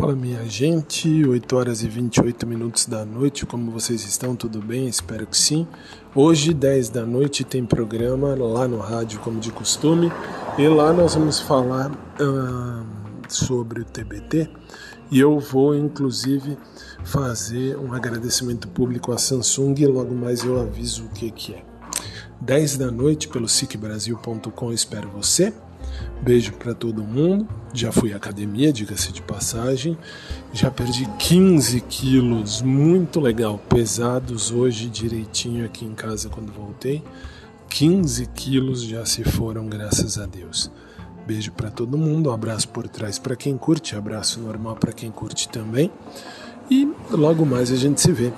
Fala minha gente, 8 horas e 28 minutos da noite, como vocês estão? Tudo bem? Espero que sim. Hoje, 10 da noite, tem programa lá no rádio, como de costume, e lá nós vamos falar sobre o TBT e eu vou inclusive fazer um agradecimento público à Samsung e logo mais eu aviso o que, que é. 10 da noite pelo sicbrasil.com, espero você. Beijo para todo mundo. Já fui à academia, diga-se de passagem. Já perdi 15 quilos, muito legal. Pesados hoje direitinho aqui em casa quando voltei. 15 quilos já se foram, graças a Deus. Beijo para todo mundo, um abraço por trás para quem curte, abraço normal para quem curte também. E logo mais a gente se vê.